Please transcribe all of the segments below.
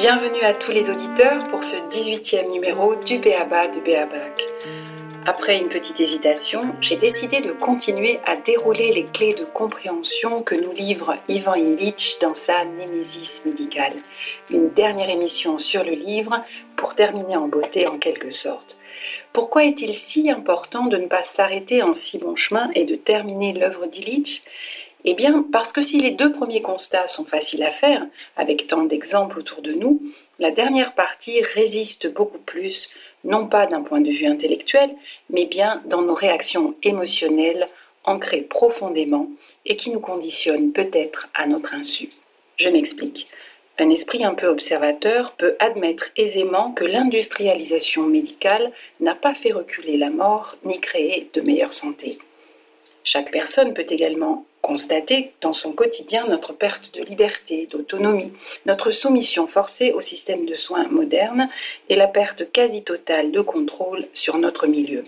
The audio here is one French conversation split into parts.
Bienvenue à tous les auditeurs pour ce 18e numéro du Béaba de Béabac. Après une petite hésitation, j'ai décidé de continuer à dérouler les clés de compréhension que nous livre Ivan Illich dans sa Némésis médicale. Une dernière émission sur le livre pour terminer en beauté en quelque sorte. Pourquoi est-il si important de ne pas s'arrêter en si bon chemin et de terminer l'œuvre d'Illich? Eh bien, parce que si les deux premiers constats sont faciles à faire, avec tant d'exemples autour de nous, la dernière partie résiste beaucoup plus, non pas d'un point de vue intellectuel, mais bien dans nos réactions émotionnelles ancrées profondément et qui nous conditionnent peut-être à notre insu. Je m'explique. Un esprit un peu observateur peut admettre aisément que l'industrialisation médicale n'a pas fait reculer la mort ni créer de meilleure santé. Chaque personne peut également constater dans son quotidien notre perte de liberté, d'autonomie, notre soumission forcée au système de soins moderne et la perte quasi totale de contrôle sur notre milieu.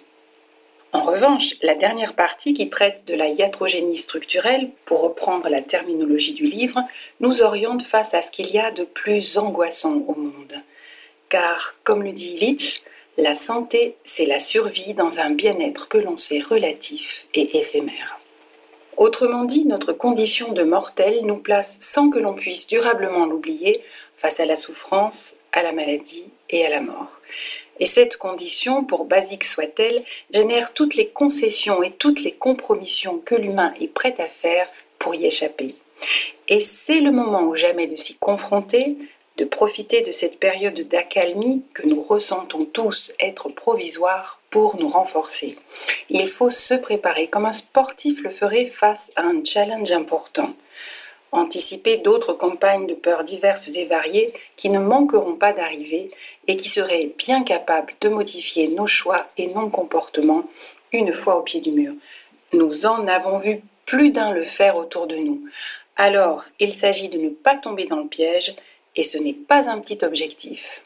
En revanche, la dernière partie qui traite de la iatrogénie structurelle, pour reprendre la terminologie du livre, nous oriente face à ce qu'il y a de plus angoissant au monde. Car, comme le dit Illich, la santé, c'est la survie dans un bien-être que l'on sait relatif et éphémère. Autrement dit, notre condition de mortel nous place sans que l'on puisse durablement l'oublier face à la souffrance, à la maladie et à la mort. Et cette condition, pour basique soit-elle, génère toutes les concessions et toutes les compromissions que l'humain est prêt à faire pour y échapper. Et c'est le moment ou jamais de s'y confronter, de profiter de cette période d'accalmie que nous ressentons tous être provisoire pour nous renforcer. Il faut se préparer comme un sportif le ferait face à un challenge important. Anticiper d'autres campagnes de peurs diverses et variées qui ne manqueront pas d'arriver et qui seraient bien capables de modifier nos choix et nos comportements une fois au pied du mur. Nous en avons vu plus d'un le faire autour de nous. Alors, il s'agit de ne pas tomber dans le piège et ce n'est pas un petit objectif.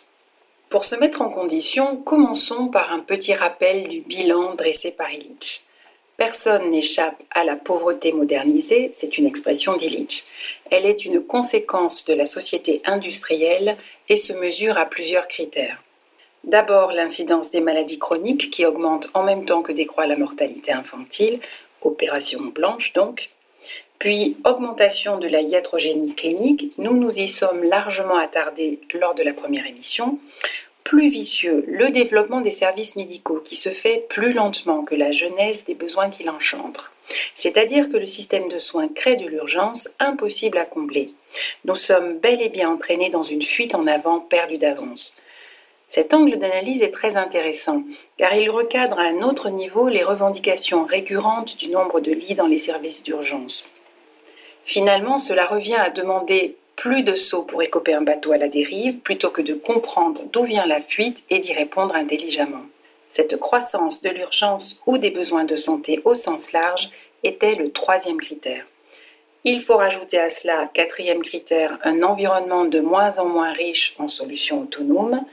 Pour se mettre en condition, commençons par un petit rappel du bilan dressé par Illich. Personne n'échappe à la pauvreté modernisée, c'est une expression d'Illich. Elle est une conséquence de la société industrielle et se mesure à plusieurs critères. D'abord l'incidence des maladies chroniques qui augmente en même temps que décroît la mortalité infantile, opération blanche donc. Puis, augmentation de la iatrogénie clinique, nous nous y sommes largement attardés lors de la première émission. Plus vicieux, le développement des services médicaux qui se fait plus lentement que la genèse des besoins qu'il engendre. C'est-à-dire que le système de soins crée de l'urgence impossible à combler. Nous sommes bel et bien entraînés dans une fuite en avant perdue d'avance. Cet angle d'analyse est très intéressant, car il recadre à un autre niveau les revendications récurrentes du nombre de lits dans les services d'urgence. Finalement, cela revient à demander plus de sauts pour écoper un bateau à la dérive plutôt que de comprendre d'où vient la fuite et d'y répondre intelligemment. Cette croissance de l'urgence ou des besoins de santé au sens large était le troisième critère. Il faut rajouter à cela, quatrième critère, un environnement de moins en moins riche en solutions autonomes.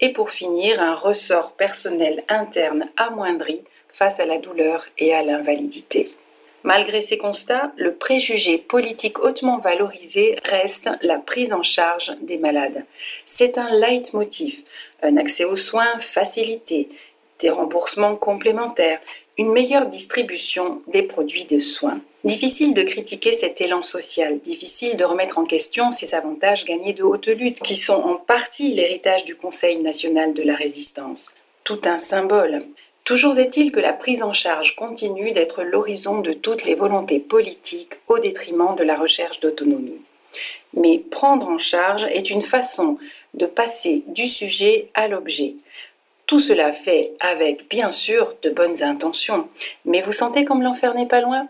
Et pour finir, un ressort personnel interne amoindri face à la douleur et à l'invalidité. Malgré ces constats, le préjugé politique hautement valorisé reste la prise en charge des malades. C'est un leitmotiv, un accès aux soins facilité, des remboursements complémentaires, une meilleure distribution des produits de soins. Difficile de critiquer cet élan social, difficile de remettre en question ces avantages gagnés de haute lutte, qui sont en partie l'héritage du Conseil national de la résistance. Tout un symbole. Toujours est-il que la prise en charge continue d'être l'horizon de toutes les volontés politiques au détriment de la recherche d'autonomie. Mais prendre en charge est une façon de passer du sujet à l'objet. Tout cela fait avec, bien sûr, de bonnes intentions. Mais vous sentez comme l'enfer n'est pas loin?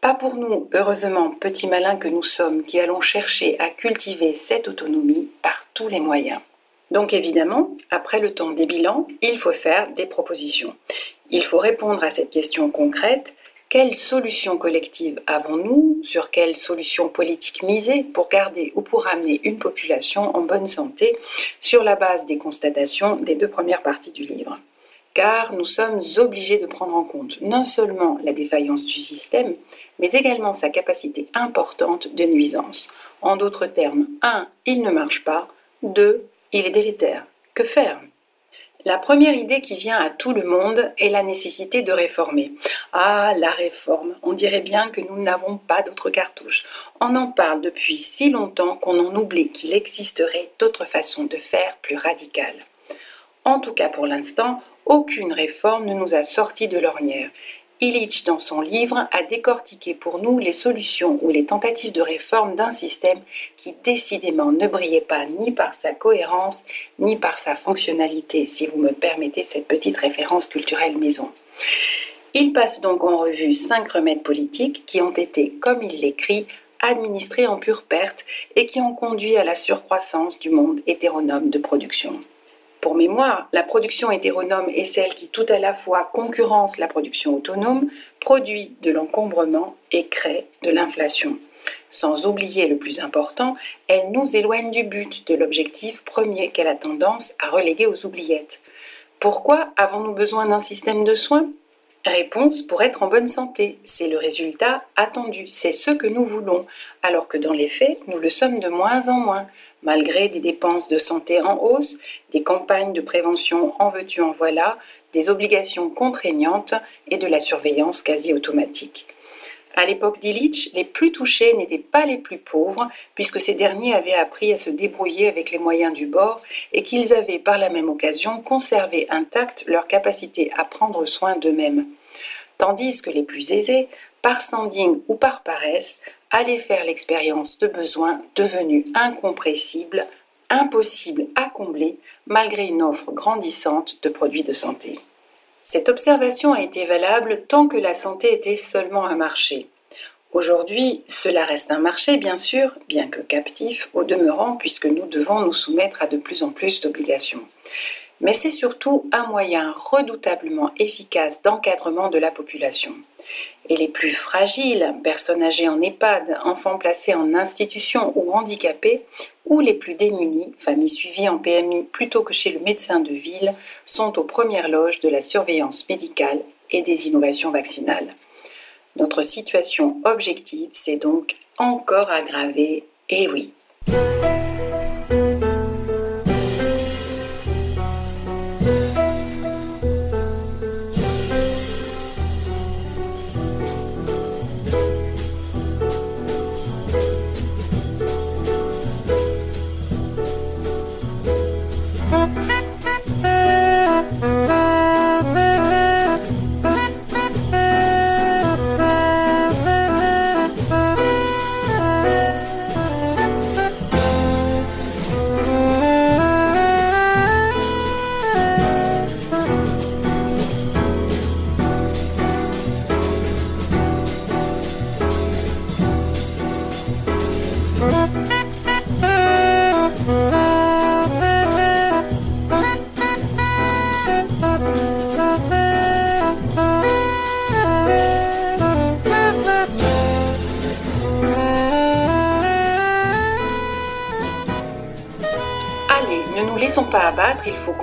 Pas pour nous, heureusement, petits malins que nous sommes, qui allons chercher à cultiver cette autonomie par tous les moyens. Donc évidemment, après le temps des bilans, il faut faire des propositions. Il faut répondre à cette question concrète. Quelles solutions collectives avons-nous Sur quelles solutions politiques miser pour garder ou pour amener une population en bonne santé sur la base des constatations des deux premières parties du livre? Car nous sommes obligés de prendre en compte non seulement la défaillance du système, mais également sa capacité importante de nuisance. En d'autres termes, 1. Il ne marche pas. 2. Il est délétère. Que faire? La première idée qui vient à tout le monde est la nécessité de réformer. Ah, la réforme, on dirait bien que nous n'avons pas d'autres cartouches. On en parle depuis si longtemps qu'on en oublie qu'il existerait d'autres façons de faire plus radicales. En tout cas pour l'instant, aucune réforme ne nous a sortis de l'ornière. Illich, dans son livre, a décortiqué pour nous les solutions ou les tentatives de réforme d'un système qui décidément ne brillait pas ni par sa cohérence ni par sa fonctionnalité, si vous me permettez cette petite référence culturelle maison. Il passe donc en revue cinq remèdes politiques qui ont été, comme il l'écrit, administrés en pure perte et qui ont conduit à la surcroissance du monde hétéronome de production. Pour mémoire, la production hétéronome est celle qui tout à la fois concurrence la production autonome, produit de l'encombrement et crée de l'inflation. Sans oublier le plus important, elle nous éloigne du but, de l'objectif premier qu'elle a tendance à reléguer aux oubliettes. Pourquoi avons-nous besoin d'un système de soins? Réponse pour être en bonne santé. C'est le résultat attendu, c'est ce que nous voulons, alors que dans les faits, nous le sommes de moins en moins, malgré des dépenses de santé en hausse, des campagnes de prévention en veux-tu en voilà, des obligations contraignantes et de la surveillance quasi automatique. À l'époque d'Illich, les plus touchés n'étaient pas les plus pauvres, puisque ces derniers avaient appris à se débrouiller avec les moyens du bord et qu'ils avaient par la même occasion conservé intacte leur capacité à prendre soin d'eux-mêmes. Tandis que les plus aisés, par standing ou par paresse, allaient faire l'expérience de besoins devenus incompressibles, impossibles à combler malgré une offre grandissante de produits de santé. Cette observation a été valable tant que la santé était seulement un marché. Aujourd'hui, cela reste un marché, bien sûr, bien que captif au demeurant, puisque nous devons nous soumettre à de plus en plus d'obligations. Mais c'est surtout un moyen redoutablement efficace d'encadrement de la population. Et les plus fragiles, personnes âgées en EHPAD, enfants placés en institution ou handicapés, ou les plus démunis, familles suivies en PMI plutôt que chez le médecin de ville, sont aux premières loges de la surveillance médicale et des innovations vaccinales. Notre situation objective s'est donc encore aggravée, et oui.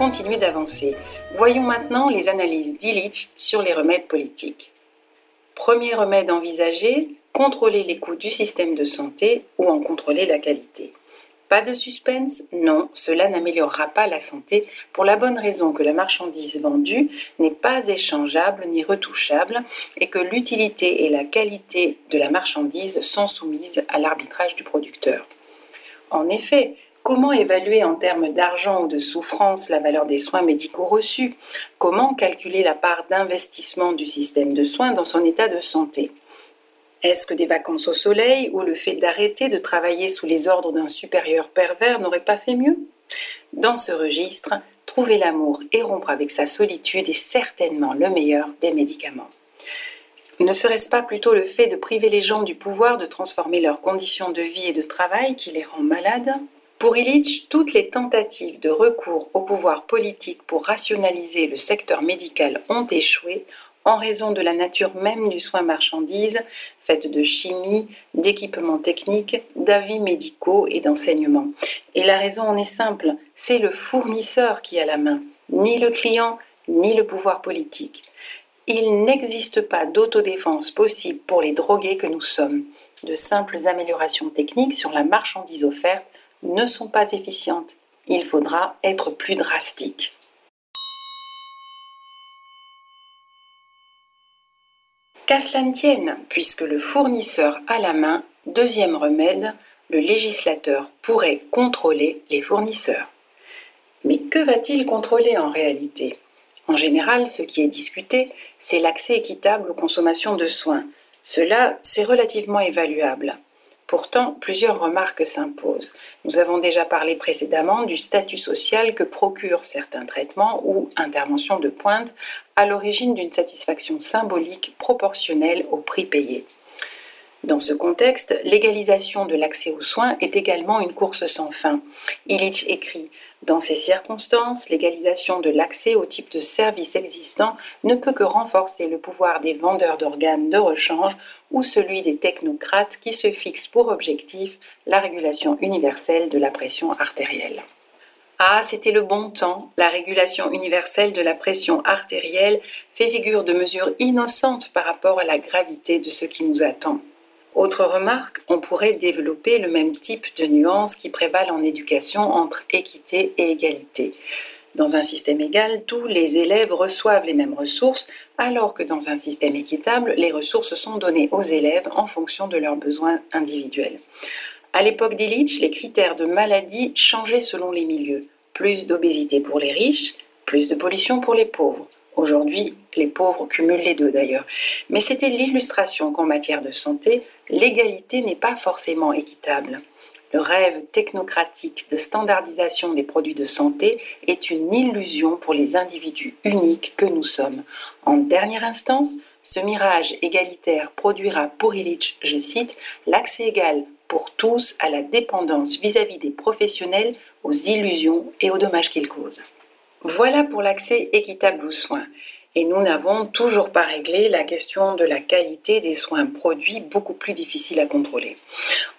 Continuer d'avancer. Voyons maintenant les analyses d'Illich sur les remèdes politiques. Premier remède envisagé, contrôler les coûts du système de santé ou en contrôler la qualité. Pas de suspense, non, cela n'améliorera pas la santé pour la bonne raison que la marchandise vendue n'est pas échangeable ni retouchable et que l'utilité et la qualité de la marchandise sont soumises à l'arbitrage du producteur. En effet, Comment évaluer en termes d'argent ou de souffrance la valeur des soins médicaux reçus? Comment calculer la part d'investissement du système de soins dans son état de santé? Est-ce que des vacances au soleil ou le fait d'arrêter de travailler sous les ordres d'un supérieur pervers n'aurait pas fait mieux? Dans ce registre, trouver l'amour et rompre avec sa solitude est certainement le meilleur des médicaments. Ne serait-ce pas plutôt le fait de priver les gens du pouvoir de transformer leurs conditions de vie et de travail qui les rend malades? Pour Illich, toutes les tentatives de recours au pouvoir politique pour rationaliser le secteur médical ont échoué en raison de la nature même du soin marchandise, faite de chimie, d'équipements techniques, d'avis médicaux et d'enseignements. Et la raison en est simple, c'est le fournisseur qui a la main, ni le client, ni le pouvoir politique. Il n'existe pas d'autodéfense possible pour les drogués que nous sommes. De simples améliorations techniques sur la marchandise offerte ne sont pas efficientes. Il faudra être plus drastique. Qu'à cela ne tienne, puisque le fournisseur a la main, deuxième remède, le législateur pourrait contrôler les fournisseurs. Mais que va-t-il contrôler en réalité? En général, ce qui est discuté, c'est l'accès équitable aux consommations de soins. Cela, c'est relativement évaluable. Pourtant, plusieurs remarques s'imposent. Nous avons déjà parlé précédemment du statut social que procurent certains traitements ou interventions de pointe à l'origine d'une satisfaction symbolique proportionnelle au prix payé. Dans ce contexte, l'égalisation de l'accès aux soins est également une course sans fin. Illich écrit Dans ces circonstances, l'égalisation de l'accès au type de services existants ne peut que renforcer le pouvoir des vendeurs d'organes de rechange ou celui des technocrates qui se fixent pour objectif la régulation universelle de la pression artérielle. Ah, c'était le bon temps. La régulation universelle de la pression artérielle fait figure de mesure innocente par rapport à la gravité de ce qui nous attend. Autre remarque, on pourrait développer le même type de nuances qui prévalent en éducation entre équité et égalité. Dans un système égal, tous les élèves reçoivent les mêmes ressources, alors que dans un système équitable, les ressources sont données aux élèves en fonction de leurs besoins individuels. À l'époque d'Illich, les critères de maladie changeaient selon les milieux. Plus d'obésité pour les riches, plus de pollution pour les pauvres. Aujourd'hui, les pauvres cumulent les deux d'ailleurs. Mais c'était l'illustration qu'en matière de santé, l'égalité n'est pas forcément équitable. Le rêve technocratique de standardisation des produits de santé est une illusion pour les individus uniques que nous sommes. En dernière instance, ce mirage égalitaire produira pour Illich, je cite, l'accès égal pour tous à la dépendance vis-à-vis -vis des professionnels, aux illusions et aux dommages qu'ils causent. Voilà pour l'accès équitable aux soins. Et nous n'avons toujours pas réglé la question de la qualité des soins produits, beaucoup plus difficile à contrôler.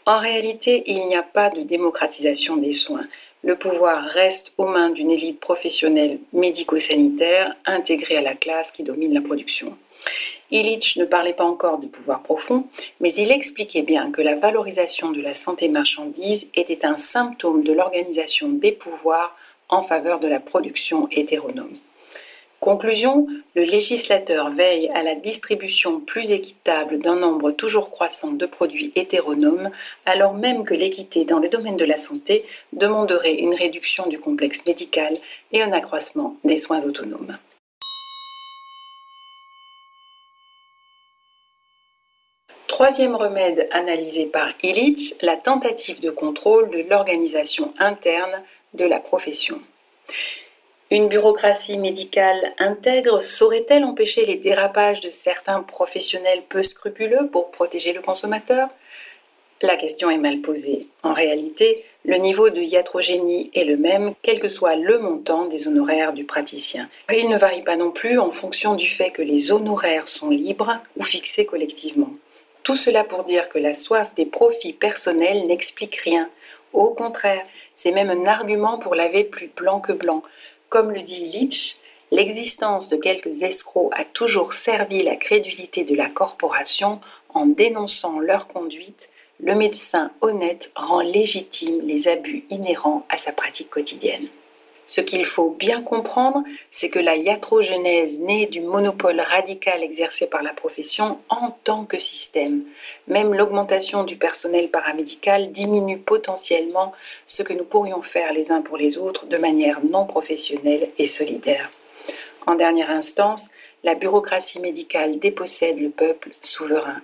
En réalité, il n'y a pas de démocratisation des soins. Le pouvoir reste aux mains d'une élite professionnelle médico-sanitaire intégrée à la classe qui domine la production. Illich ne parlait pas encore de pouvoir profond, mais il expliquait bien que la valorisation de la santé marchandise était un symptôme de l'organisation des pouvoirs en faveur de la production hétéronome. Conclusion, le législateur veille à la distribution plus équitable d'un nombre toujours croissant de produits hétéronomes, alors même que l'équité dans le domaine de la santé demanderait une réduction du complexe médical et un accroissement des soins autonomes. Troisième remède analysé par Illich, la tentative de contrôle de l'organisation interne de la profession. Une bureaucratie médicale intègre saurait-elle empêcher les dérapages de certains professionnels peu scrupuleux pour protéger le consommateur? La question est mal posée. En réalité, le niveau de iatrogénie est le même, quel que soit le montant des honoraires du praticien. Il ne varie pas non plus en fonction du fait que les honoraires sont libres ou fixés collectivement. Tout cela pour dire que la soif des profits personnels n'explique rien. Au contraire, c'est même un argument pour laver plus blanc que blanc. Comme le dit Leach, l'existence de quelques escrocs a toujours servi la crédulité de la corporation en dénonçant leur conduite. Le médecin honnête rend légitime les abus inhérents à sa pratique quotidienne. Ce qu'il faut bien comprendre, c'est que la iatrogenèse naît du monopole radical exercé par la profession en tant que système. Même l'augmentation du personnel paramédical diminue potentiellement ce que nous pourrions faire les uns pour les autres de manière non professionnelle et solidaire. En dernière instance, la bureaucratie médicale dépossède le peuple souverain.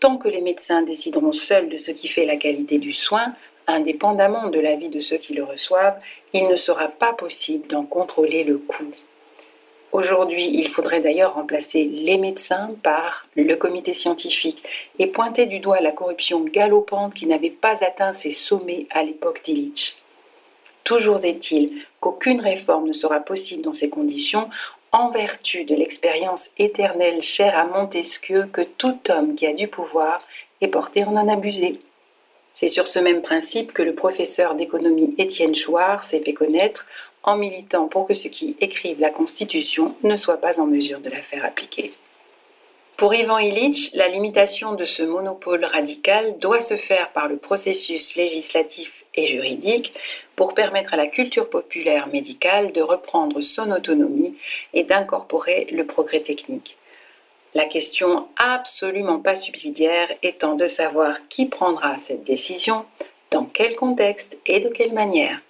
Tant que les médecins décideront seuls de ce qui fait la qualité du soin, indépendamment de l'avis de ceux qui le reçoivent, il ne sera pas possible d'en contrôler le coût. Aujourd'hui, il faudrait d'ailleurs remplacer les médecins par le comité scientifique et pointer du doigt la corruption galopante qui n'avait pas atteint ses sommets à l'époque d'Illich. Toujours est-il qu'aucune réforme ne sera possible dans ces conditions en vertu de l'expérience éternelle chère à Montesquieu que tout homme qui a du pouvoir est porté en en abuser. C'est sur ce même principe que le professeur d'économie Étienne Chouard s'est fait connaître en militant pour que ceux qui écrivent la Constitution ne soient pas en mesure de la faire appliquer. Pour Ivan Illich, la limitation de ce monopole radical doit se faire par le processus législatif et juridique pour permettre à la culture populaire médicale de reprendre son autonomie et d'incorporer le progrès technique. La question absolument pas subsidiaire étant de savoir qui prendra cette décision, dans quel contexte et de quelle manière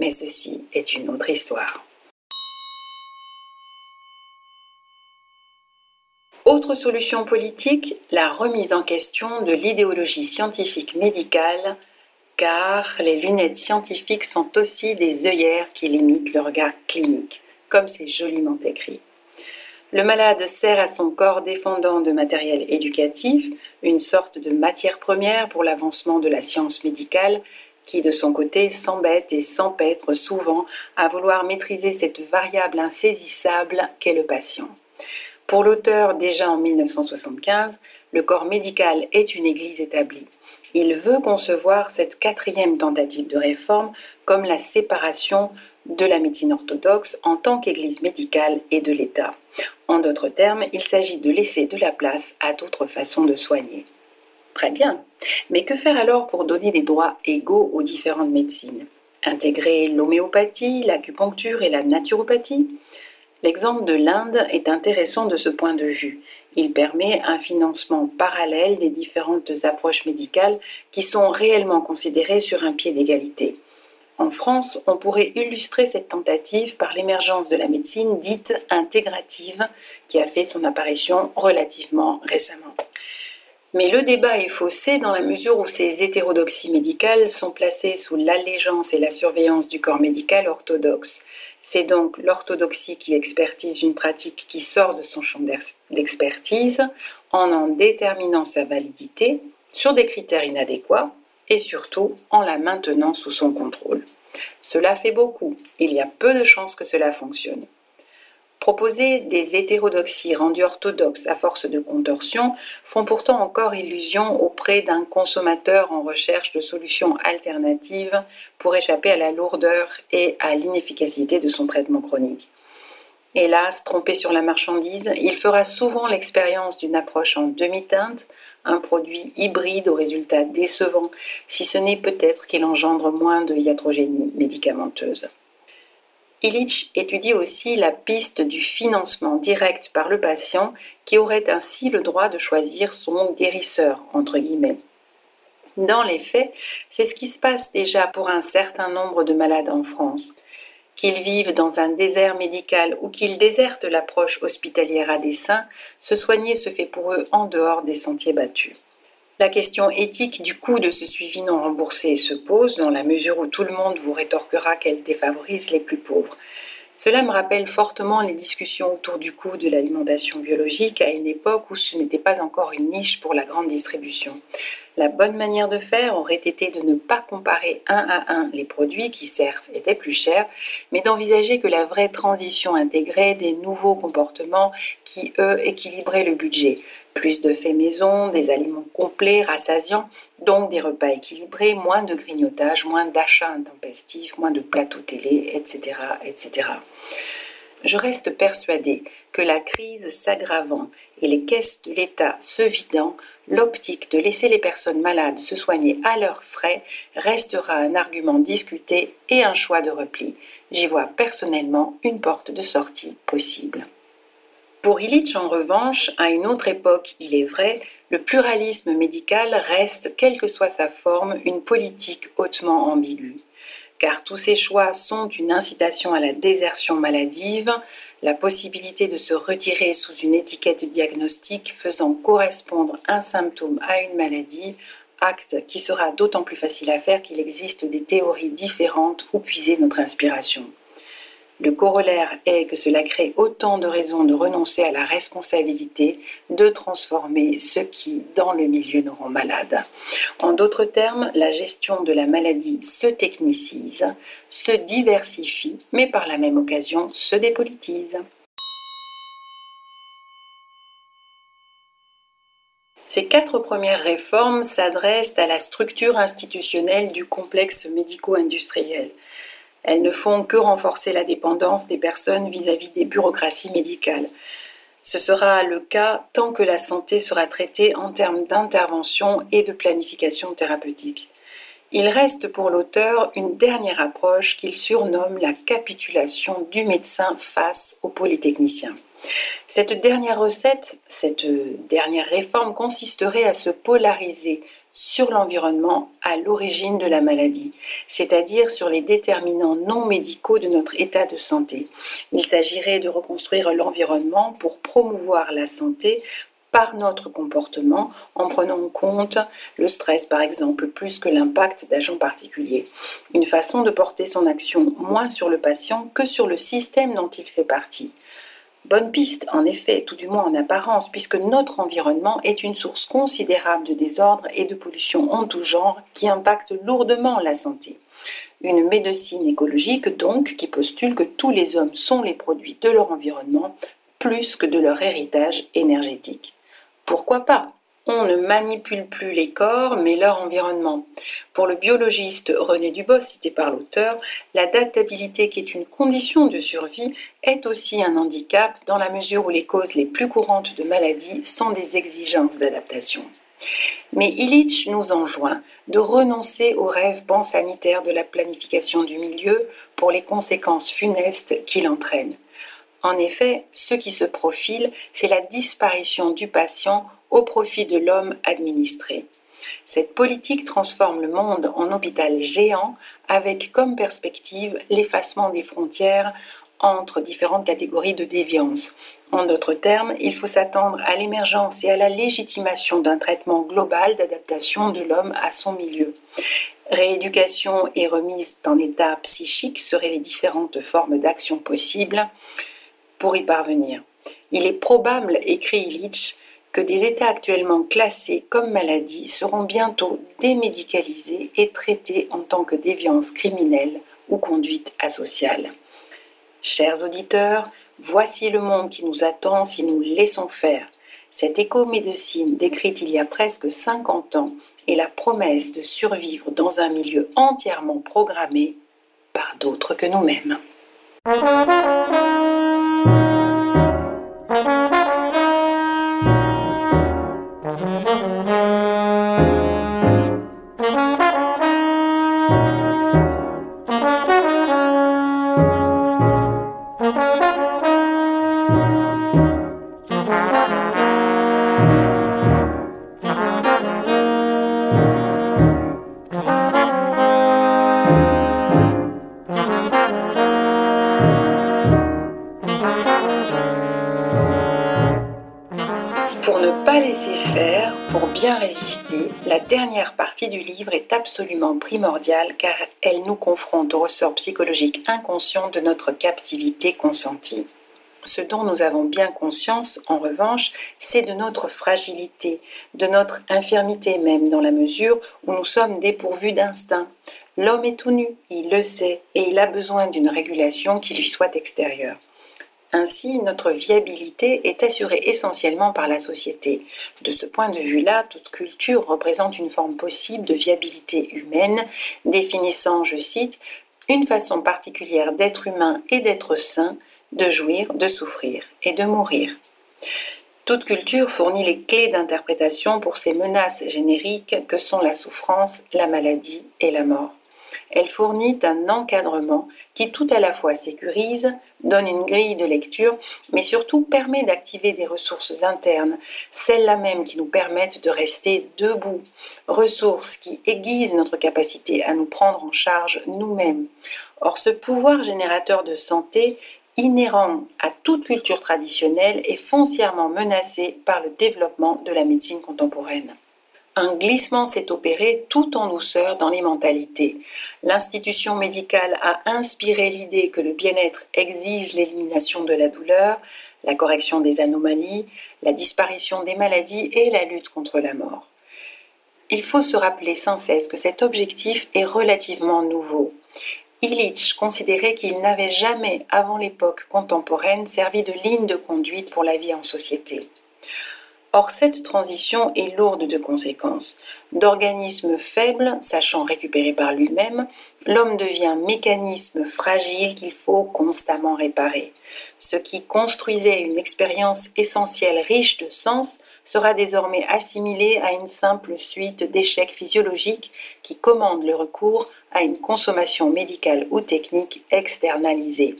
mais ceci est une autre histoire. Autre solution politique, la remise en question de l'idéologie scientifique médicale, car les lunettes scientifiques sont aussi des œillères qui limitent le regard clinique, comme c'est joliment écrit. Le malade sert à son corps défendant de matériel éducatif, une sorte de matière première pour l'avancement de la science médicale, qui de son côté s'embête et s'empêtre souvent à vouloir maîtriser cette variable insaisissable qu'est le patient. Pour l'auteur, déjà en 1975, le corps médical est une église établie. Il veut concevoir cette quatrième tentative de réforme comme la séparation de la médecine orthodoxe en tant qu'église médicale et de l'État. En d'autres termes, il s'agit de laisser de la place à d'autres façons de soigner. Très bien. Mais que faire alors pour donner des droits égaux aux différentes médecines? Intégrer l'homéopathie, l'acupuncture et la naturopathie? L'exemple de l'Inde est intéressant de ce point de vue. Il permet un financement parallèle des différentes approches médicales qui sont réellement considérées sur un pied d'égalité. En France, on pourrait illustrer cette tentative par l'émergence de la médecine dite intégrative qui a fait son apparition relativement récemment. Mais le débat est faussé dans la mesure où ces hétérodoxies médicales sont placées sous l'allégeance et la surveillance du corps médical orthodoxe. C'est donc l'orthodoxie qui expertise une pratique qui sort de son champ d'expertise en en déterminant sa validité sur des critères inadéquats et surtout en la maintenant sous son contrôle. Cela fait beaucoup, il y a peu de chances que cela fonctionne. Proposer des hétérodoxies rendues orthodoxes à force de contorsion font pourtant encore illusion auprès d'un consommateur en recherche de solutions alternatives pour échapper à la lourdeur et à l'inefficacité de son traitement chronique. Hélas, trompé sur la marchandise, il fera souvent l'expérience d'une approche en demi-teinte, un produit hybride aux résultats décevants, si ce n'est peut-être qu'il engendre moins de iatrogénie médicamenteuse. Illich étudie aussi la piste du financement direct par le patient qui aurait ainsi le droit de choisir son guérisseur, entre guillemets. Dans les faits, c'est ce qui se passe déjà pour un certain nombre de malades en France. Qu'ils vivent dans un désert médical ou qu'ils désertent l'approche hospitalière à dessein, se soigner se fait pour eux en dehors des sentiers battus. La question éthique du coût de ce suivi non remboursé se pose dans la mesure où tout le monde vous rétorquera qu'elle défavorise les plus pauvres. Cela me rappelle fortement les discussions autour du coût de l'alimentation biologique à une époque où ce n'était pas encore une niche pour la grande distribution. La bonne manière de faire aurait été de ne pas comparer un à un les produits qui certes étaient plus chers, mais d'envisager que la vraie transition intégrait des nouveaux comportements qui, eux, équilibraient le budget. Plus de faits maison, des aliments complets, rassasiants, donc des repas équilibrés, moins de grignotage, moins d'achats intempestifs, moins de plateaux télé, etc., etc. Je reste persuadée que la crise s'aggravant et les caisses de l'État se vidant, l'optique de laisser les personnes malades se soigner à leurs frais restera un argument discuté et un choix de repli. J'y vois personnellement une porte de sortie possible. Pour Illich, en revanche, à une autre époque, il est vrai, le pluralisme médical reste, quelle que soit sa forme, une politique hautement ambiguë. Car tous ces choix sont une incitation à la désertion maladive, la possibilité de se retirer sous une étiquette diagnostique faisant correspondre un symptôme à une maladie, acte qui sera d'autant plus facile à faire qu'il existe des théories différentes où puiser notre inspiration. Le corollaire est que cela crée autant de raisons de renoncer à la responsabilité, de transformer ceux qui, dans le milieu, nous rendent malades. En d'autres termes, la gestion de la maladie se technicise, se diversifie, mais par la même occasion se dépolitise. Ces quatre premières réformes s'adressent à la structure institutionnelle du complexe médico-industriel. Elles ne font que renforcer la dépendance des personnes vis-à-vis des bureaucraties médicales. Ce sera le cas tant que la santé sera traitée en termes d'intervention et de planification thérapeutique. Il reste pour l'auteur une dernière approche qu'il surnomme la capitulation du médecin face au polytechnicien. Cette dernière recette, cette dernière réforme consisterait à se polariser sur l'environnement à l'origine de la maladie, c'est-à-dire sur les déterminants non médicaux de notre état de santé. Il s'agirait de reconstruire l'environnement pour promouvoir la santé par notre comportement en prenant en compte le stress par exemple plus que l'impact d'agents particuliers. Une façon de porter son action moins sur le patient que sur le système dont il fait partie. Bonne piste, en effet, tout du moins en apparence, puisque notre environnement est une source considérable de désordre et de pollution en tout genre qui impacte lourdement la santé. Une médecine écologique donc qui postule que tous les hommes sont les produits de leur environnement plus que de leur héritage énergétique. Pourquoi pas? On ne manipule plus les corps, mais leur environnement. Pour le biologiste René Dubos, cité par l'auteur, l'adaptabilité qui est une condition de survie est aussi un handicap dans la mesure où les causes les plus courantes de maladies sont des exigences d'adaptation. Mais Illich nous enjoint de renoncer au rêve pansanitaire de la planification du milieu pour les conséquences funestes qu'il entraîne. En effet, ce qui se profile, c'est la disparition du patient au profit de l'homme administré. Cette politique transforme le monde en hôpital géant avec comme perspective l'effacement des frontières entre différentes catégories de déviance. En d'autres termes, il faut s'attendre à l'émergence et à la légitimation d'un traitement global d'adaptation de l'homme à son milieu. Rééducation et remise en état psychique seraient les différentes formes d'action possibles pour y parvenir. Il est probable, écrit Illich, que des états actuellement classés comme maladies seront bientôt démédicalisés et traités en tant que déviance criminelle ou conduite asociale. Chers auditeurs, voici le monde qui nous attend si nous laissons faire. Cette écomédecine décrite il y a presque 50 ans est la promesse de survivre dans un milieu entièrement programmé par d'autres que nous-mêmes. Est absolument primordiale car elle nous confronte au ressort psychologique inconscient de notre captivité consentie. Ce dont nous avons bien conscience, en revanche, c'est de notre fragilité, de notre infirmité même, dans la mesure où nous sommes dépourvus d'instinct. L'homme est tout nu, il le sait, et il a besoin d'une régulation qui lui soit extérieure. Ainsi, notre viabilité est assurée essentiellement par la société. De ce point de vue-là, toute culture représente une forme possible de viabilité humaine, définissant, je cite, une façon particulière d'être humain et d'être sain, de jouir, de souffrir et de mourir. Toute culture fournit les clés d'interprétation pour ces menaces génériques que sont la souffrance, la maladie et la mort. Elle fournit un encadrement qui tout à la fois sécurise, donne une grille de lecture, mais surtout permet d'activer des ressources internes, celles-là même qui nous permettent de rester debout, ressources qui aiguisent notre capacité à nous prendre en charge nous-mêmes. Or, ce pouvoir générateur de santé inhérent à toute culture traditionnelle est foncièrement menacé par le développement de la médecine contemporaine. Un glissement s'est opéré tout en douceur dans les mentalités. L'institution médicale a inspiré l'idée que le bien-être exige l'élimination de la douleur, la correction des anomalies, la disparition des maladies et la lutte contre la mort. Il faut se rappeler sans cesse que cet objectif est relativement nouveau. Illich considérait qu'il n'avait jamais, avant l'époque contemporaine, servi de ligne de conduite pour la vie en société. Or, cette transition est lourde de conséquences. D'organisme faible, sachant récupérer par lui-même, l'homme devient mécanisme fragile qu'il faut constamment réparer. Ce qui construisait une expérience essentielle riche de sens sera désormais assimilé à une simple suite d'échecs physiologiques qui commandent le recours à une consommation médicale ou technique externalisée.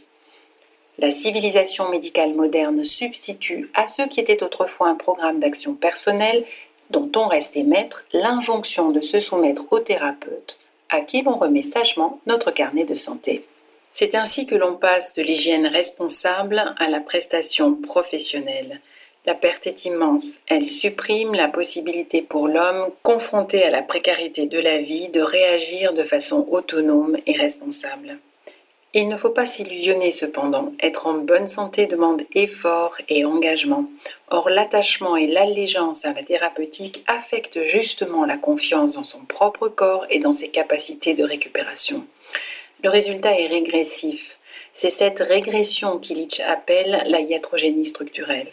La civilisation médicale moderne substitue à ce qui était autrefois un programme d'action personnelle dont on restait maître l'injonction de se soumettre au thérapeute à qui l'on remet sagement notre carnet de santé. C'est ainsi que l'on passe de l'hygiène responsable à la prestation professionnelle. La perte est immense. Elle supprime la possibilité pour l'homme, confronté à la précarité de la vie, de réagir de façon autonome et responsable. Il ne faut pas s'illusionner cependant. Être en bonne santé demande effort et engagement. Or, l'attachement et l'allégeance à la thérapeutique affectent justement la confiance dans son propre corps et dans ses capacités de récupération. Le résultat est régressif. C'est cette régression qu'Illich appelle la iatrogénie structurelle.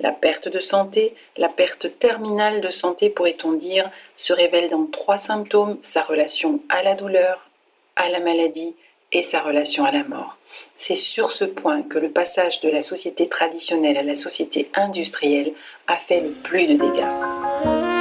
La perte de santé, la perte terminale de santé pourrait-on dire, se révèle dans trois symptômes, sa relation à la douleur, à la maladie et sa relation à la mort. C'est sur ce point que le passage de la société traditionnelle à la société industrielle a fait le plus de dégâts.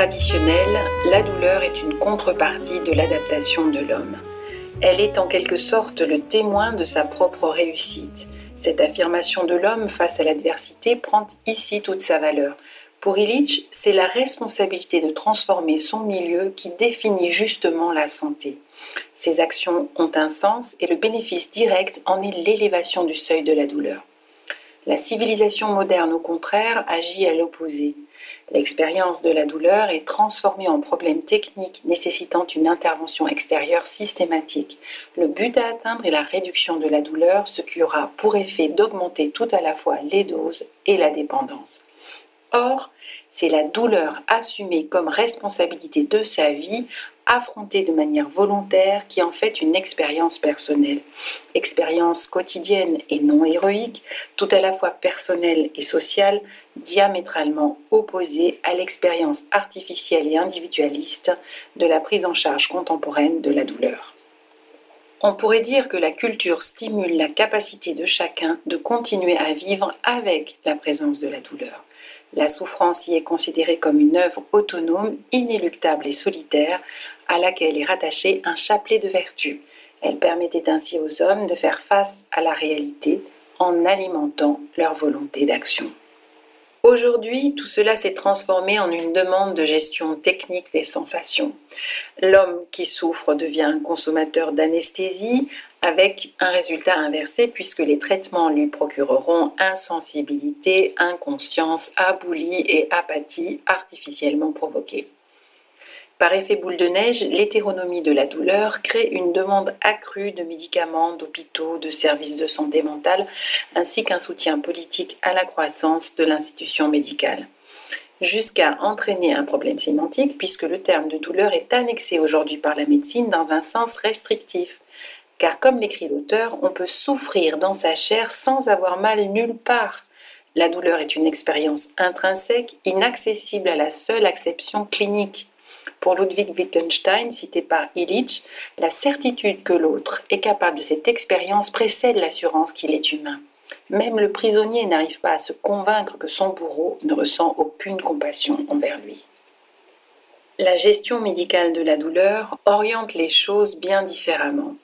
Cultures traditionnelles, la douleur est une contrepartie de l'adaptation de l'homme. Elle est en quelque sorte le témoin de sa propre réussite. Cette affirmation de l'homme face à l'adversité prend ici toute sa valeur. Pour Illich, c'est la responsabilité de transformer son milieu qui définit justement la santé. Ses actions ont un sens et le bénéfice direct en est l'élévation du seuil de la douleur. La civilisation moderne, au contraire, agit à l'opposé. L'expérience de la douleur est transformée en problème technique nécessitant une intervention extérieure systématique. Le but à atteindre est la réduction de la douleur, ce qui aura pour effet d'augmenter tout à la fois les doses et la dépendance. Or, c'est la douleur assumée comme responsabilité de sa vie affrontée de manière volontaire qui en fait une expérience personnelle. Expérience quotidienne et non héroïque, tout à la fois personnelle et sociale, diamétralement opposée à l'expérience artificielle et individualiste de la prise en charge contemporaine de la douleur. On pourrait dire que la culture stimule la capacité de chacun de continuer à vivre avec la présence de la douleur. La souffrance y est considérée comme une œuvre autonome, inéluctable et solitaire, à laquelle est rattaché un chapelet de vertus. Elle permettait ainsi aux hommes de faire face à la réalité en alimentant leur volonté d'action. Aujourd'hui, tout cela s'est transformé en une demande de gestion technique des sensations. L'homme qui souffre devient un consommateur d'anesthésie, avec un résultat inversé puisque les traitements lui procureront insensibilité, inconscience, aboulie et apathie artificiellement provoquées. Par effet boule de neige, l'hétéronomie de la douleur crée une demande accrue de médicaments, d'hôpitaux, de services de santé mentale, ainsi qu'un soutien politique à la croissance de l'institution médicale. jusqu'à entraîner un problème sémantique puisque le terme de douleur est annexé aujourd'hui par la médecine dans un sens restrictif. Car comme l'écrit l'auteur, on peut souffrir dans sa chair sans avoir mal nulle part. La douleur est une expérience intrinsèque, inaccessible à la seule acception clinique. Pour Ludwig Wittgenstein, cité par Illich, la certitude que l'autre est capable de cette expérience précède l'assurance qu'il est humain. Même le prisonnier n'arrive pas à se convaincre que son bourreau ne ressent aucune compassion envers lui. La gestion médicale de la douleur oriente les choses bien différemment.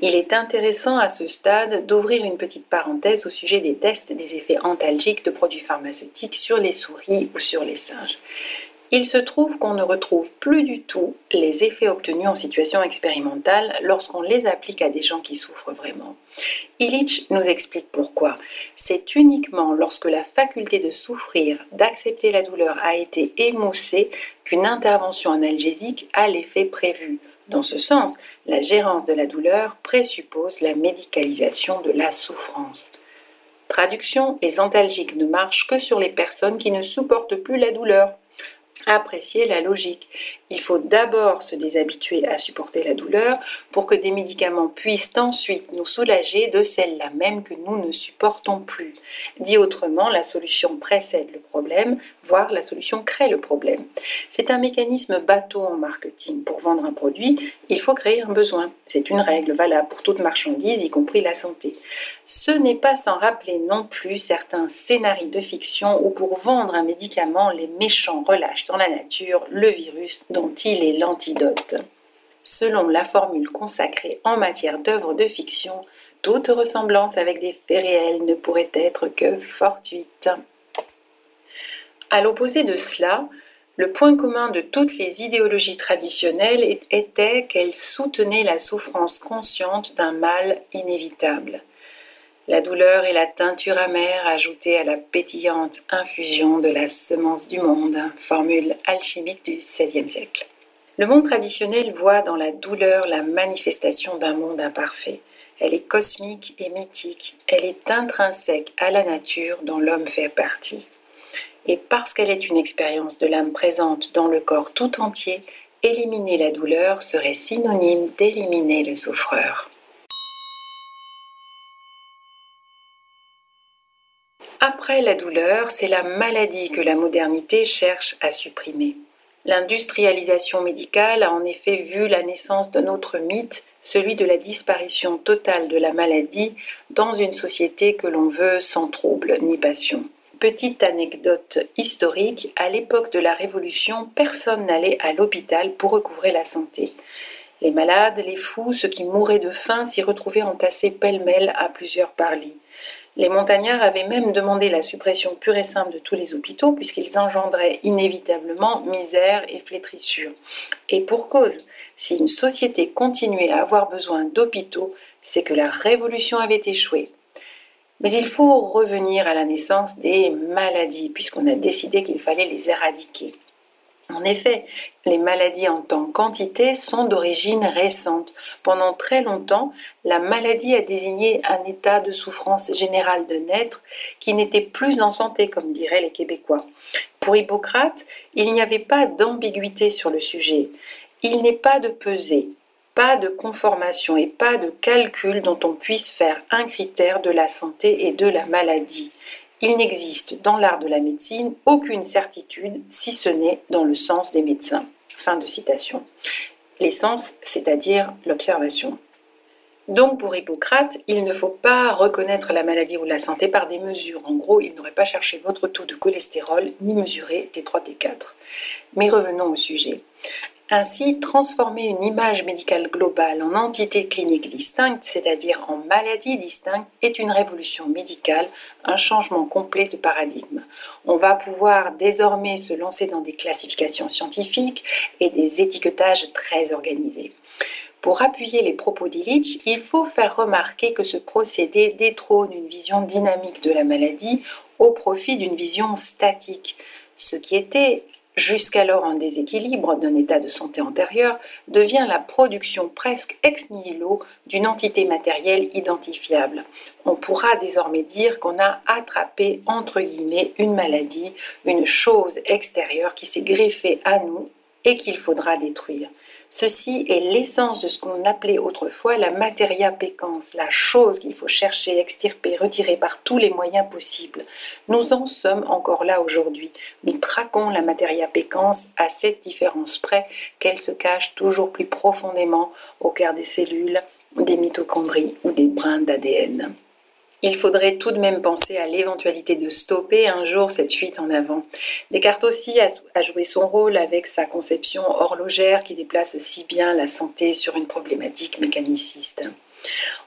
Il est intéressant à ce stade d'ouvrir une petite parenthèse au sujet des tests des effets antalgiques de produits pharmaceutiques sur les souris ou sur les singes. Il se trouve qu'on ne retrouve plus du tout les effets obtenus en situation expérimentale lorsqu'on les applique à des gens qui souffrent vraiment. Illich nous explique pourquoi. C'est uniquement lorsque la faculté de souffrir, d'accepter la douleur a été émoussée qu'une intervention analgésique a l'effet prévu. Dans ce sens, la gérance de la douleur présuppose la médicalisation de la souffrance. Traduction, les antalgiques ne marchent que sur les personnes qui ne supportent plus la douleur apprécier la logique. Il faut d'abord se déshabituer à supporter la douleur pour que des médicaments puissent ensuite nous soulager de celle-là même que nous ne supportons plus. Dit autrement, la solution précède le problème, voire la solution crée le problème. C'est un mécanisme bateau en marketing. Pour vendre un produit, il faut créer un besoin. C'est une règle valable pour toute marchandise, y compris la santé. Ce n'est pas sans rappeler non plus certains scénarios de fiction où pour vendre un médicament, les méchants relâchent la nature le virus dont il est l'antidote. Selon la formule consacrée en matière d'œuvres de fiction, toute ressemblance avec des faits réels ne pourrait être que fortuite. À l'opposé de cela, le point commun de toutes les idéologies traditionnelles était qu'elles soutenaient la souffrance consciente d'un mal inévitable. La douleur est la teinture amère ajoutée à la pétillante infusion de la semence du monde, formule alchimique du XVIe siècle. Le monde traditionnel voit dans la douleur la manifestation d'un monde imparfait. Elle est cosmique et mythique, elle est intrinsèque à la nature dont l'homme fait partie. Et parce qu'elle est une expérience de l'âme présente dans le corps tout entier, éliminer la douleur serait synonyme d'éliminer le souffreur. Après la douleur, c'est la maladie que la modernité cherche à supprimer. L'industrialisation médicale a en effet vu la naissance d'un autre mythe, celui de la disparition totale de la maladie dans une société que l'on veut sans trouble ni passion. Petite anecdote historique, à l'époque de la Révolution, personne n'allait à l'hôpital pour recouvrer la santé. Les malades, les fous, ceux qui mouraient de faim s'y retrouvaient entassés pêle-mêle à plusieurs par lit. Les montagnards avaient même demandé la suppression pure et simple de tous les hôpitaux puisqu'ils engendraient inévitablement misère et flétrissure. Et pour cause, si une société continuait à avoir besoin d'hôpitaux, c'est que la révolution avait échoué. Mais il faut revenir à la naissance des maladies puisqu'on a décidé qu'il fallait les éradiquer. En effet, les maladies en tant qu'entité sont d'origine récente. Pendant très longtemps, la maladie a désigné un état de souffrance générale de naître qui n'était plus en santé, comme diraient les Québécois. Pour Hippocrate, il n'y avait pas d'ambiguïté sur le sujet. Il n'est pas de pesée, pas de conformation et pas de calcul dont on puisse faire un critère de la santé et de la maladie. Il n'existe dans l'art de la médecine aucune certitude si ce n'est dans le sens des médecins. Fin de citation. L'essence, c'est-à-dire l'observation. Donc pour Hippocrate, il ne faut pas reconnaître la maladie ou la santé par des mesures. En gros, il n'aurait pas cherché votre taux de cholestérol ni mesuré T3, T4. Mais revenons au sujet. Ainsi, transformer une image médicale globale en entité clinique distincte, c'est-à-dire en maladie distincte, est une révolution médicale, un changement complet de paradigme. On va pouvoir désormais se lancer dans des classifications scientifiques et des étiquetages très organisés. Pour appuyer les propos d'Illich, il faut faire remarquer que ce procédé détrône une vision dynamique de la maladie au profit d'une vision statique. Ce qui était jusqu'alors en déséquilibre d'un état de santé antérieur, devient la production presque ex nihilo d'une entité matérielle identifiable. On pourra désormais dire qu'on a attrapé, entre guillemets, une maladie, une chose extérieure qui s'est greffée à nous et qu'il faudra détruire. Ceci est l'essence de ce qu'on appelait autrefois la materia peccans, la chose qu'il faut chercher, extirper, retirer par tous les moyens possibles. Nous en sommes encore là aujourd'hui. Nous traquons la materia peccans à cette différence près qu'elle se cache toujours plus profondément au cœur des cellules, des mitochondries ou des brins d'ADN il faudrait tout de même penser à l'éventualité de stopper un jour cette fuite en avant. Descartes aussi a, joué son rôle avec sa conception horlogère qui déplace si bien la santé sur une problématique mécaniciste.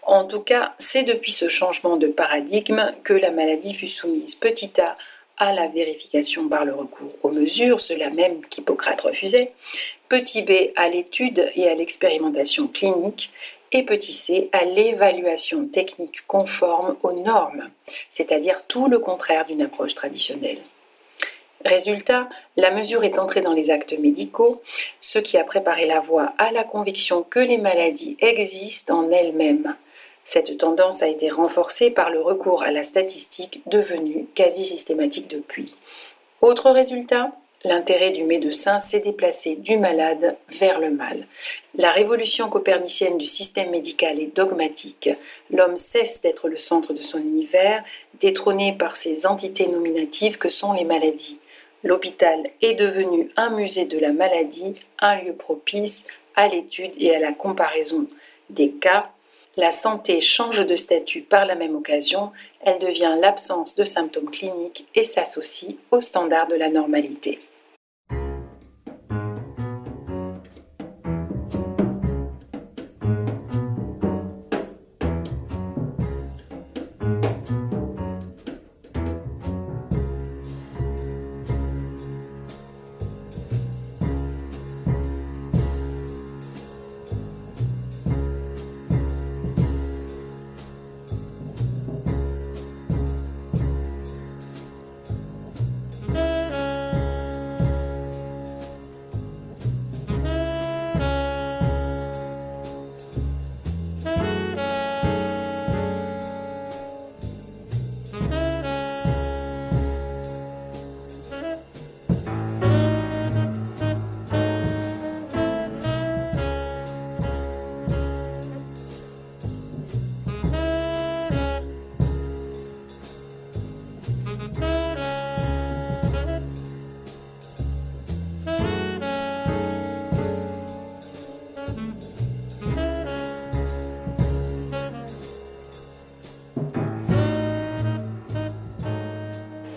En tout cas, c'est depuis ce changement de paradigme que la maladie fut soumise petit a à la vérification par le recours aux mesures, cela même qu'Hippocrate refusait, petit b à l'étude et à l'expérimentation clinique, et petit c à l'évaluation technique conforme aux normes, c'est-à-dire tout le contraire d'une approche traditionnelle. Résultat, la mesure est entrée dans les actes médicaux, ce qui a préparé la voie à la conviction que les maladies existent en elles-mêmes. Cette tendance a été renforcée par le recours à la statistique devenue quasi systématique depuis. Autre résultat, l'intérêt du médecin s'est déplacé du malade vers le mal. La révolution copernicienne du système médical est dogmatique. L'homme cesse d'être le centre de son univers, détrôné par ces entités nominatives que sont les maladies. L'hôpital est devenu un musée de la maladie, un lieu propice à l'étude et à la comparaison des cas. La santé change de statut par la même occasion, elle devient l'absence de symptômes cliniques et s'associe au standard de la normalité.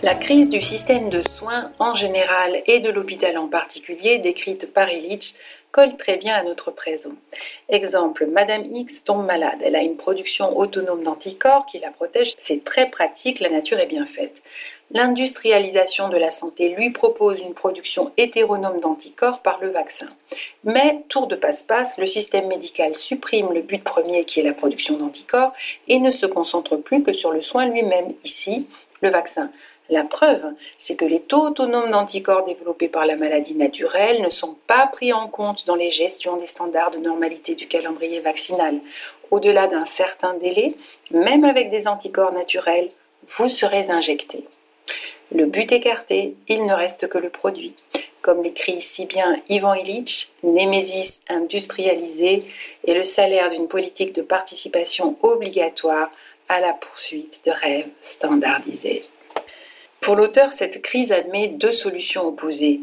La crise du système de soins en général et de l'hôpital en particulier, décrite par Illich, colle très bien à notre présent. Exemple, Madame X tombe malade, elle a une production autonome d'anticorps qui la protège, c'est très pratique, la nature est bien faite. L'industrialisation de la santé lui propose une production hétéronome d'anticorps par le vaccin. Mais, tour de passe-passe, le système médical supprime le but premier qui est la production d'anticorps et ne se concentre plus que sur le soin lui-même, ici, le vaccin. La preuve, c'est que les taux autonomes d'anticorps développés par la maladie naturelle ne sont pas pris en compte dans les gestions des standards de normalité du calendrier vaccinal. Au-delà d'un certain délai, même avec des anticorps naturels, vous serez injecté. Le but écarté, il ne reste que le produit. Comme l'écrit si bien Ivan Illich, Némésis industrialisée est le salaire d'une politique de participation obligatoire à la poursuite de rêves standardisés. Pour l'auteur, cette crise admet deux solutions opposées.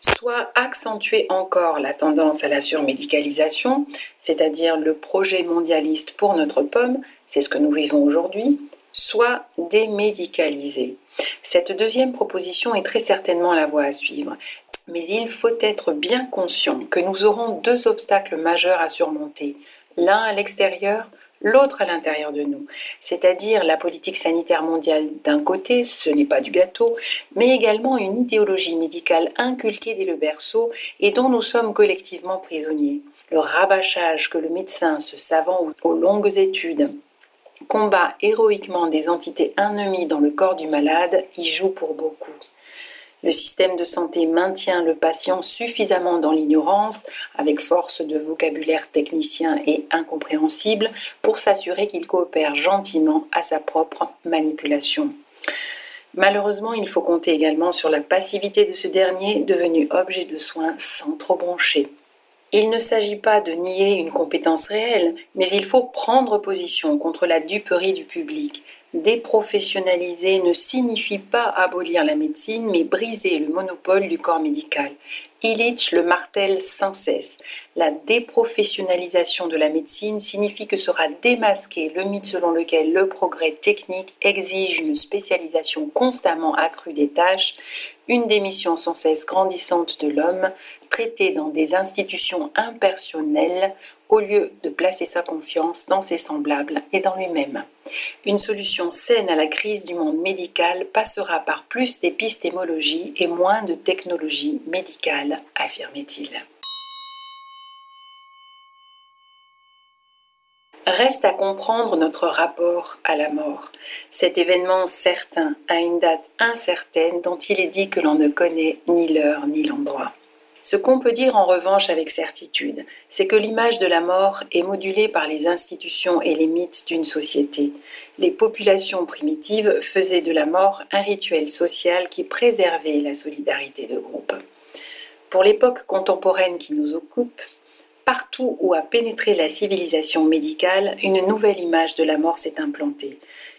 Soit accentuer encore la tendance à la surmédicalisation, c'est-à-dire le projet mondialiste pour notre pomme, c'est ce que nous vivons aujourd'hui, soit démédicaliser. Cette deuxième proposition est très certainement la voie à suivre. Mais il faut être bien conscient que nous aurons deux obstacles majeurs à surmonter, l'un à l'extérieur, l'autre à l'intérieur de nous, c'est-à-dire la politique sanitaire mondiale d'un côté, ce n'est pas du gâteau, mais également une idéologie médicale inculquée dès le berceau et dont nous sommes collectivement prisonniers. Le rabâchage que le médecin, ce savant aux longues études, combat héroïquement des entités ennemies dans le corps du malade y joue pour beaucoup. Le système de santé maintient le patient suffisamment dans l'ignorance, avec force de vocabulaire technicien et incompréhensible, pour s'assurer qu'il coopère gentiment à sa propre manipulation. Malheureusement, il faut compter également sur la passivité de ce dernier, devenu objet de soins sans trop broncher. Il ne s'agit pas de nier une compétence réelle, mais il faut prendre position contre la duperie du public. Déprofessionnaliser ne signifie pas abolir la médecine, mais briser le monopole du corps médical. Illich le martèle sans cesse. La déprofessionnalisation de la médecine signifie que sera démasqué le mythe selon lequel le progrès technique exige une spécialisation constamment accrue des tâches, une démission sans cesse grandissante de l'homme, traité dans des institutions impersonnelles au lieu de placer sa confiance dans ses semblables et dans lui-même. Une solution saine à la crise du monde médical passera par plus d'épistémologie et moins de technologie médicale, affirmait-il. Reste à comprendre notre rapport à la mort. Cet événement certain a une date incertaine dont il est dit que l'on ne connaît ni l'heure ni l'endroit. Ce qu'on peut dire en revanche avec certitude, c'est que l'image de la mort est modulée par les institutions et les mythes d'une société. Les populations primitives faisaient de la mort un rituel social qui préservait la solidarité de groupe. Pour l'époque contemporaine qui nous occupe, partout où a pénétré la civilisation médicale, une nouvelle image de la mort s'est implantée.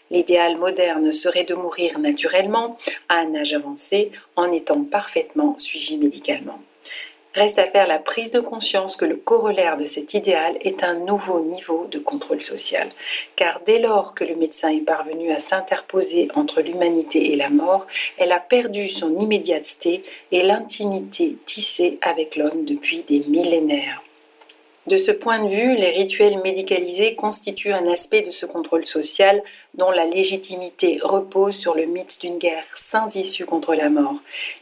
L'idéal moderne serait de mourir naturellement, à un âge avancé, en étant parfaitement suivi médicalement. Reste à faire la prise de conscience que le corollaire de cet idéal est un nouveau niveau de contrôle social. Car dès lors que le médecin est parvenu à s'interposer entre l'humanité et la mort, elle a perdu son immédiateté et l'intimité tissée avec l'homme depuis des millénaires. De ce point de vue, les rituels médicalisés constituent un aspect de ce contrôle social dont la légitimité repose sur le mythe d'une guerre sans issue contre la mort.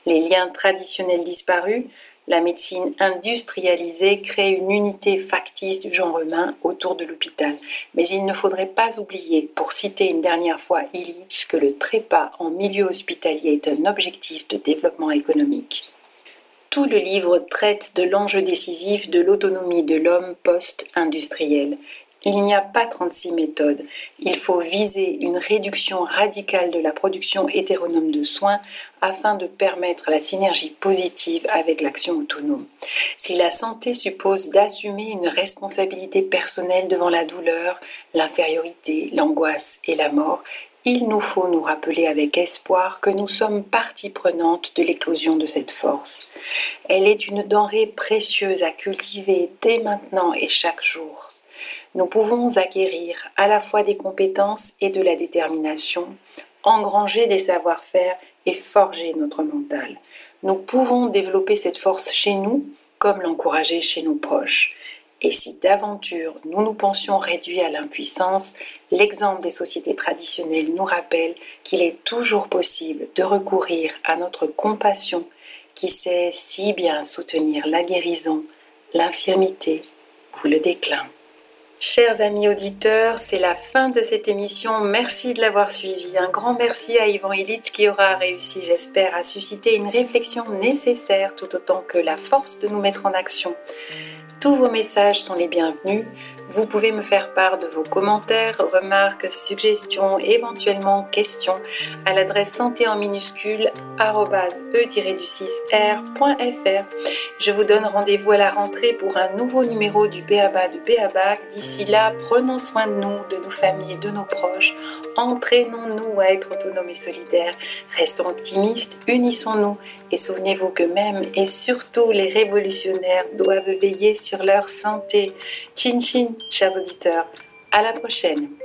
Les liens traditionnels disparus, la médecine industrialisée crée une unité factice du genre humain autour de l'hôpital. Mais il ne faudrait pas oublier, pour citer une dernière fois Illich, que le trépas en milieu hospitalier est un objectif de développement économique. Tout le livre traite de l'enjeu décisif de l'autonomie de l'homme post-industriel. Il n'y a pas 36 méthodes. Il faut viser une réduction radicale de la production hétéronome de soins afin de permettre la synergie positive avec l'action autonome. Si la santé suppose d'assumer une responsabilité personnelle devant la douleur, l'infériorité, l'angoisse et la mort, il nous faut nous rappeler avec espoir que nous sommes partie prenante de l'éclosion de cette force. Elle est une denrée précieuse à cultiver dès maintenant et chaque jour nous pouvons acquérir à la fois des compétences et de la détermination, engranger des savoir-faire et forger notre mental. Nous pouvons développer cette force chez nous comme l'encourager chez nos proches. Et si d'aventure nous nous pensions réduits à l'impuissance, l'exemple des sociétés traditionnelles nous rappelle qu'il est toujours possible de recourir à notre compassion qui sait si bien soutenir la guérison, l'infirmité ou le déclin. Chers amis auditeurs, c'est la fin de cette émission. Merci de l'avoir suivi. Un grand merci à Ivan Illich qui aura réussi, j'espère, à susciter une réflexion nécessaire tout autant que la force de nous mettre en action. Tous vos messages sont les bienvenus. Vous pouvez me faire part de vos commentaires, remarques, suggestions, éventuellement questions à l'adresse santé en minuscule e-du6r.fr. Je vous donne rendez-vous à la rentrée pour un nouveau numéro du BABA de BABAC. D'ici là, prenons soin de nous, de nos familles et de nos proches. Entraînons-nous à être autonomes et solidaires. Restons optimistes, unissons-nous et souvenez-vous que même et surtout les révolutionnaires doivent veiller sur leur santé. Chin chin, chers auditeurs. À la prochaine.